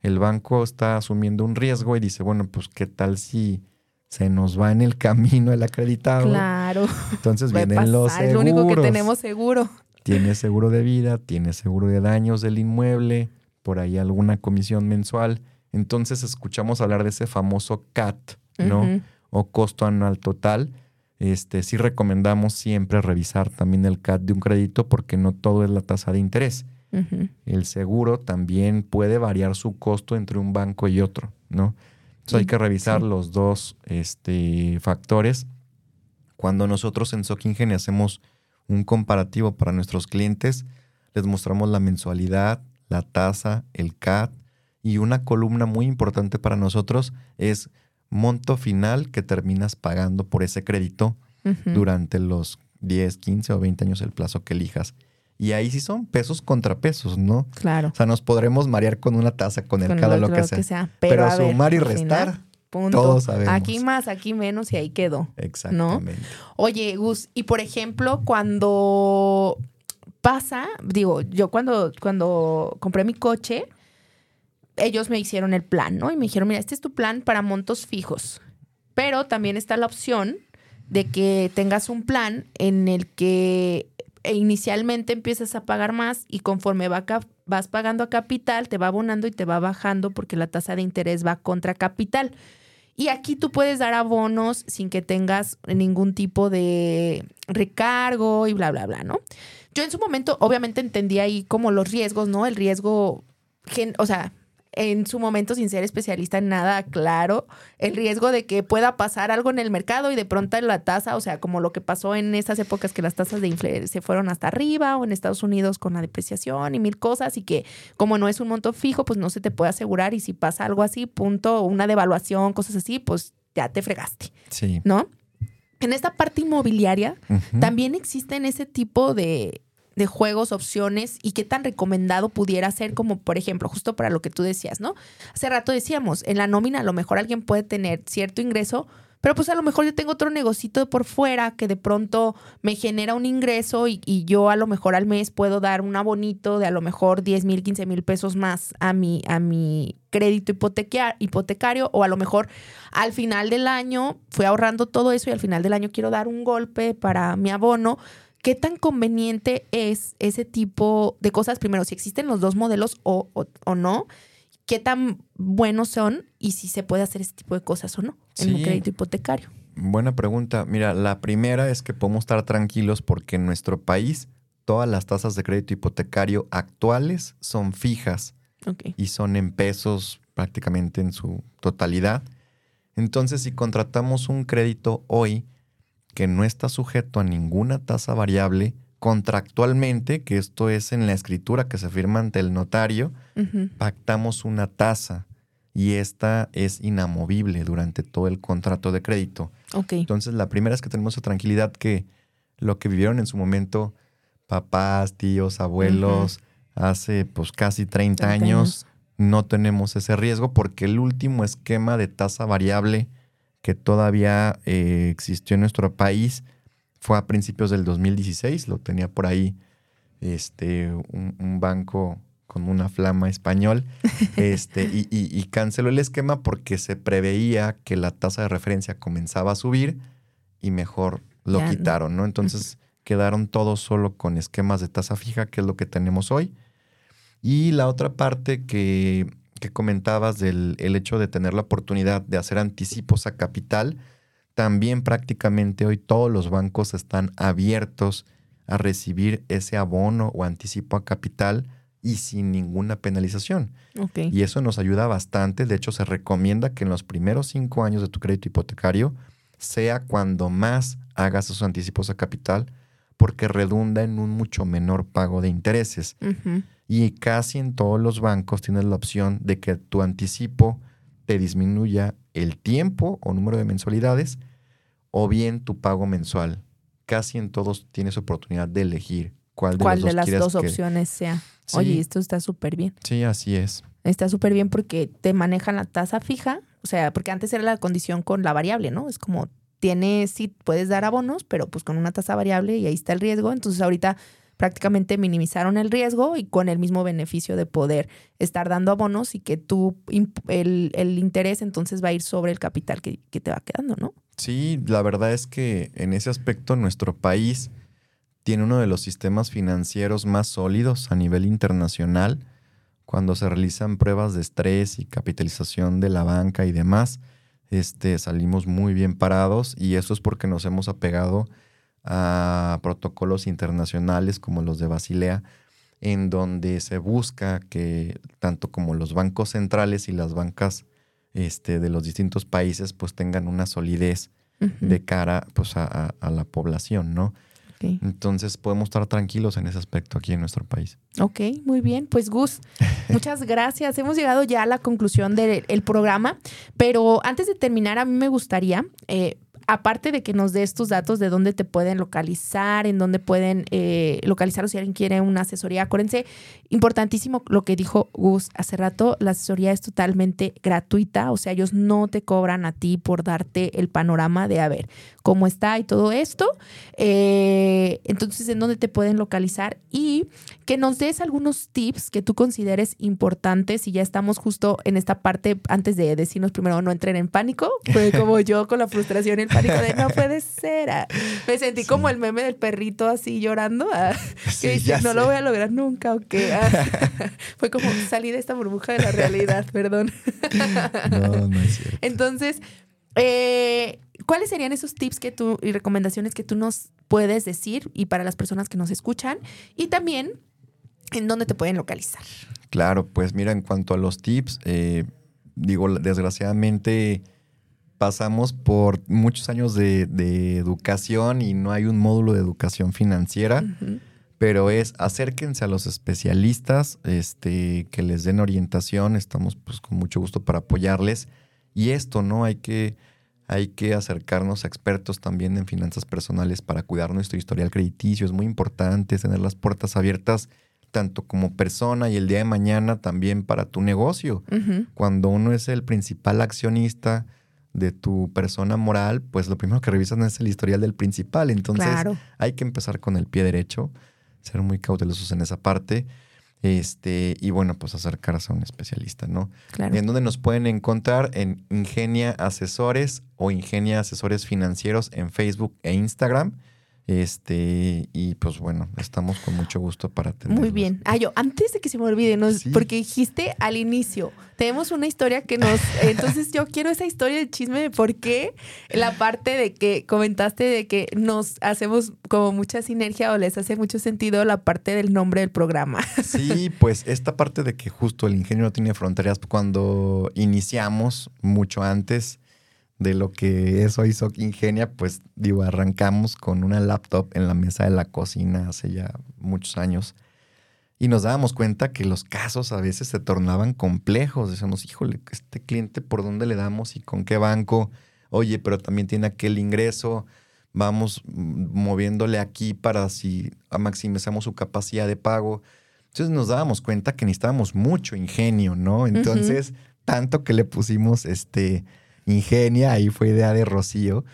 El banco está asumiendo un riesgo y dice, bueno, pues qué tal si se nos va en el camino el acreditado. Claro. Entonces vienen los pasar, es seguros. lo único que tenemos seguro. Tiene seguro de vida, tiene seguro de daños del inmueble, por ahí alguna comisión mensual. Entonces escuchamos hablar de ese famoso CAT, ¿no? O costo anual total. Este, sí recomendamos siempre revisar también el CAT de un crédito porque no todo es la tasa de interés. El seguro también puede variar su costo entre un banco y otro, ¿no? Entonces hay que revisar sí. los dos este, factores. Cuando nosotros en Sokingen hacemos un comparativo para nuestros clientes, les mostramos la mensualidad, la tasa, el CAT y una columna muy importante para nosotros es monto final que terminas pagando por ese crédito durante los 10, 15 o 20 años el plazo que elijas. Y ahí sí son pesos contra pesos, ¿no? Claro. O sea, nos podremos marear con una tasa, con el Con cada lo, lo que sea. Pero, Pero ver, sumar y restar, final, punto. todos sabemos. Aquí más, aquí menos y ahí quedó. Exactamente. Oye, Gus, y por ejemplo, cuando pasa, digo, yo cuando, cuando compré mi coche, ellos me hicieron el plan, ¿no? Y me dijeron, mira, este es tu plan para montos fijos. Pero también está la opción de que tengas un plan en el que e inicialmente empiezas a pagar más y conforme va vas pagando a capital, te va abonando y te va bajando porque la tasa de interés va contra capital. Y aquí tú puedes dar abonos sin que tengas ningún tipo de recargo y bla, bla, bla, ¿no? Yo en su momento obviamente entendí ahí como los riesgos, ¿no? El riesgo, o sea, en su momento sin ser especialista en nada, claro, el riesgo de que pueda pasar algo en el mercado y de pronto la tasa, o sea, como lo que pasó en esas épocas que las tasas de inflación se fueron hasta arriba o en Estados Unidos con la depreciación y mil cosas y que como no es un monto fijo, pues no se te puede asegurar y si pasa algo así, punto, una devaluación, cosas así, pues ya te fregaste, Sí. ¿no? En esta parte inmobiliaria también existen ese tipo de, de juegos, opciones y qué tan recomendado pudiera ser como, por ejemplo, justo para lo que tú decías, ¿no? Hace rato decíamos, en la nómina a lo mejor alguien puede tener cierto ingreso, pero pues a lo mejor yo tengo otro negocito por fuera que de pronto me genera un ingreso y, y yo a lo mejor al mes puedo dar un abonito de a lo mejor 10 mil, 15 mil pesos más a mi, a mi crédito hipoteca- hipotecario o a lo mejor al final del año fui ahorrando todo eso y al final del año quiero dar un golpe para mi abono. ¿Qué tan conveniente es ese tipo de cosas? Primero, si existen los dos modelos o, o- o no, qué tan buenos son y si se puede hacer ese tipo de cosas o no en un crédito hipotecario. Buena pregunta. Mira, la primera es que podemos estar tranquilos porque en nuestro país todas las tasas de crédito hipotecario actuales son fijas y son en pesos prácticamente en su totalidad. Entonces, si contratamos un crédito hoy que no está sujeto a ninguna tasa variable, contractualmente, que esto es en la escritura que se firma ante el notario, pactamos una tasa y esta es inamovible durante todo el contrato de crédito. Entonces, la primera es que tenemos esa tranquilidad que lo que vivieron en su momento papás, tíos, abuelos, hace pues casi 30, 30 años, no tenemos ese riesgo porque el último esquema de tasa variable que todavía eh, existió en nuestro país fue a principios del 2016, lo tenía por ahí este, un, un banco con una flama español, este, y, y- y canceló el esquema porque se preveía que la tasa de referencia comenzaba a subir y mejor lo quitaron, ¿no? Entonces quedaron todos solo con esquemas de tasa fija, que es lo que tenemos hoy. Y la otra parte que, que comentabas del el hecho de tener la oportunidad de hacer anticipos a capital, también prácticamente hoy todos los bancos están abiertos a recibir ese abono o anticipo a capital y sin ninguna penalización. Ok. Y eso nos ayuda bastante. De hecho, se recomienda que en los primeros cinco años de tu crédito hipotecario sea cuando más hagas esos anticipos a capital, porque redunda en un mucho menor pago de intereses. Ujú. Y casi en todos los bancos tienes la opción de que tu anticipo te disminuya el tiempo o número de mensualidades o bien tu pago mensual. Casi en todos tienes oportunidad de elegir cuál de, ¿Cuál los de las dos que- opciones sea? Sí. Oye, esto está súper bien. Sí, así es. Está súper bien porque te manejan la tasa fija, o sea, porque antes era la condición con la variable, ¿no? Es como tienes, sí, puedes dar abonos, pero pues con una tasa variable y ahí está el riesgo. Entonces ahorita prácticamente minimizaron el riesgo y con el mismo beneficio de poder estar dando abonos y que tú, el, el interés entonces va a ir sobre el capital que, que te va quedando, ¿no? Sí, la verdad es que en ese aspecto nuestro país tiene uno de los sistemas financieros más sólidos a nivel internacional. Cuando se realizan pruebas de estrés y capitalización de la banca y demás, este, salimos muy bien parados y eso es porque nos hemos apegado a protocolos internacionales como los de Basilea, en donde se busca que tanto como los bancos centrales y las bancas este, de los distintos países pues tengan una solidez de cara pues, a, a- a la población, ¿no? Entonces podemos estar tranquilos en ese aspecto aquí en nuestro país. Ok, muy bien. Pues Gus, muchas gracias. Hemos llegado ya a la conclusión del el programa, pero antes de terminar, a mí me gustaría, eh, aparte de que nos des tus datos de dónde te pueden localizar, en dónde pueden eh, localizar o si alguien quiere una asesoría, acuérdense, importantísimo lo que dijo Gus hace rato, la asesoría es totalmente gratuita, o sea, ellos no te cobran a ti por darte el panorama de a ver cómo está y todo esto. Eh, entonces, ¿en dónde te pueden localizar? Y que nos des algunos tips que tú consideres importantes y ya estamos justo en esta parte antes de decirnos primero no entren en pánico, fue como yo con la frustración y el pánico de no puede ser. ah". Me sentí como el meme del perrito así llorando, ah, que Sí, dice, no sé. lo voy a lograr nunca o qué. Ah. Fue como salir de esta burbuja de la realidad, perdón. No, no es cierto. Entonces, eh, ¿cuáles serían esos tips que tú y recomendaciones que tú nos puedes decir y para las personas que nos escuchan? Y también, ¿en dónde te pueden localizar? Claro, pues mira, en cuanto a los tips, eh, digo, desgraciadamente pasamos por muchos años de, de educación y no hay un módulo de educación financiera, pero es acérquense a los especialistas, este, que les den orientación, estamos pues con mucho gusto para apoyarles. Y esto, ¿no? Hay que, hay que acercarnos a expertos también en finanzas personales para cuidar nuestro historial crediticio. Es muy importante tener las puertas abiertas tanto como persona y el día de mañana también para tu negocio. Cuando uno es el principal accionista de tu persona moral, pues lo primero que revisan es el historial del principal. Entonces Claro. hay que empezar con el pie derecho, ser muy cautelosos en esa parte. Este, y bueno, pues acercarse a un especialista, ¿no? Claro. ¿En dónde nos pueden encontrar? En Ingenia Asesores o Ingenia Asesores Financieros en Facebook e Instagram. Este, y pues bueno, estamos con mucho gusto para atender. Muy bien. Ah, yo, antes de que se me olvide, nos- Sí. porque dijiste al inicio, tenemos una historia que nos. Entonces, yo quiero esa historia de chisme de por qué la parte de que comentaste de que nos hacemos como mucha sinergia o les hace mucho sentido la parte del nombre del programa. Sí, pues esta parte de que justo el ingenio no tiene fronteras, cuando iniciamos mucho antes de lo que es hoy Soc Ingenia, pues digo, arrancamos con una laptop en la mesa de la cocina hace ya muchos años y nos dábamos cuenta que los casos a veces se tornaban complejos. Decíamos, híjole, este cliente, ¿por dónde le damos y con qué banco? Oye, pero también tiene aquel ingreso. Vamos moviéndole aquí para si maximizamos su capacidad de pago. Entonces nos dábamos cuenta que necesitábamos mucho ingenio, ¿no? Entonces, tanto que le pusimos este Ingenia, ahí fue idea de Rocío.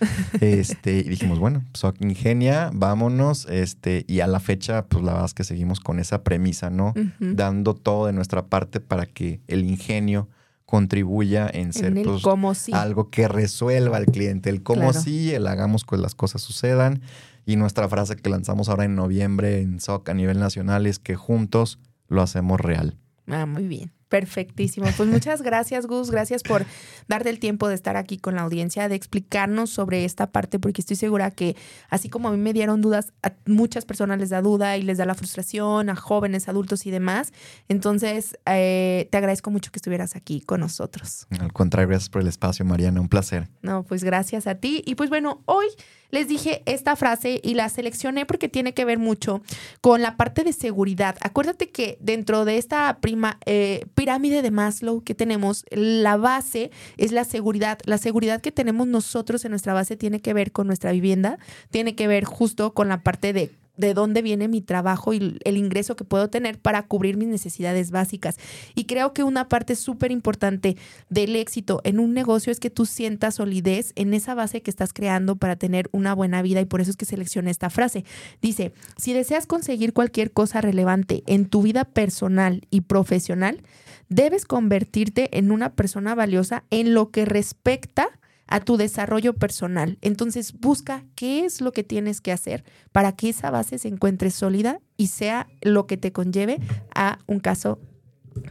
Este, y dijimos, bueno, Soc Ingenia, vámonos. Este, y a la fecha, pues la verdad es que seguimos con esa premisa, ¿no? Dando todo de nuestra parte para que el ingenio contribuya en ser en pues, cómo sí. algo que resuelva al cliente. El cómo Claro. sí, el hagamos que las cosas sucedan. Y nuestra frase que lanzamos ahora en noviembre en SOC a nivel nacional es que juntos lo hacemos real. Ah, muy bien. Perfectísimo. Pues muchas gracias, Gus. Gracias por darte el tiempo de estar aquí con la audiencia, de explicarnos sobre esta parte, porque estoy segura que así como a mí me dieron dudas, a muchas personas les da duda y les da la frustración, a jóvenes, adultos y demás. Entonces, eh, te agradezco mucho que estuvieras aquí con nosotros. Al contrario, gracias por el espacio, Mariana. Un placer. No, pues gracias a ti. Y pues bueno, hoy les dije esta frase y la seleccioné porque tiene que ver mucho con la parte de seguridad. Acuérdate que dentro de esta prima, eh, pirámide de Maslow que tenemos, la base es la seguridad. La seguridad que tenemos nosotros en nuestra base tiene que ver con nuestra vivienda, tiene que ver justo con la parte de de dónde viene mi trabajo y el ingreso que puedo tener para cubrir mis necesidades básicas. Y creo que una parte súper importante del éxito en un negocio es que tú sientas solidez en esa base que estás creando para tener una buena vida y por eso es que seleccioné esta frase. Dice, si deseas conseguir cualquier cosa relevante en tu vida personal y profesional, debes convertirte en una persona valiosa en lo que respecta a tu desarrollo personal. Entonces busca qué es lo que tienes que hacer para que esa base se encuentre sólida y sea lo que te conlleve a un caso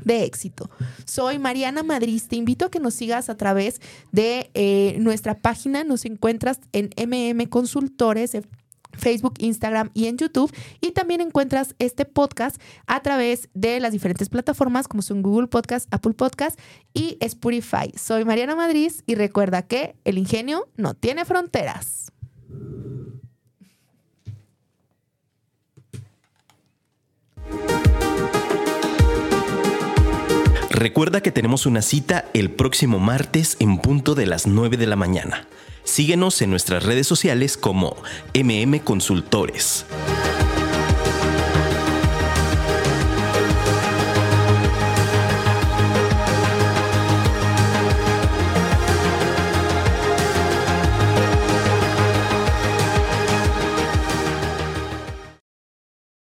de éxito. Soy Mariana Madrid, te invito a que nos sigas a través de eh, nuestra página, nos encuentras en MM Consultores, Facebook, Instagram y en YouTube. Y también encuentras este podcast a través de las diferentes plataformas como son Google Podcast, Apple Podcast y Spotify. Soy Mariana Madrid y recuerda que el ingenio no tiene fronteras. Recuerda que tenemos una cita el próximo martes en punto de las 9 de la mañana. Síguenos en nuestras redes sociales como MM Consultores.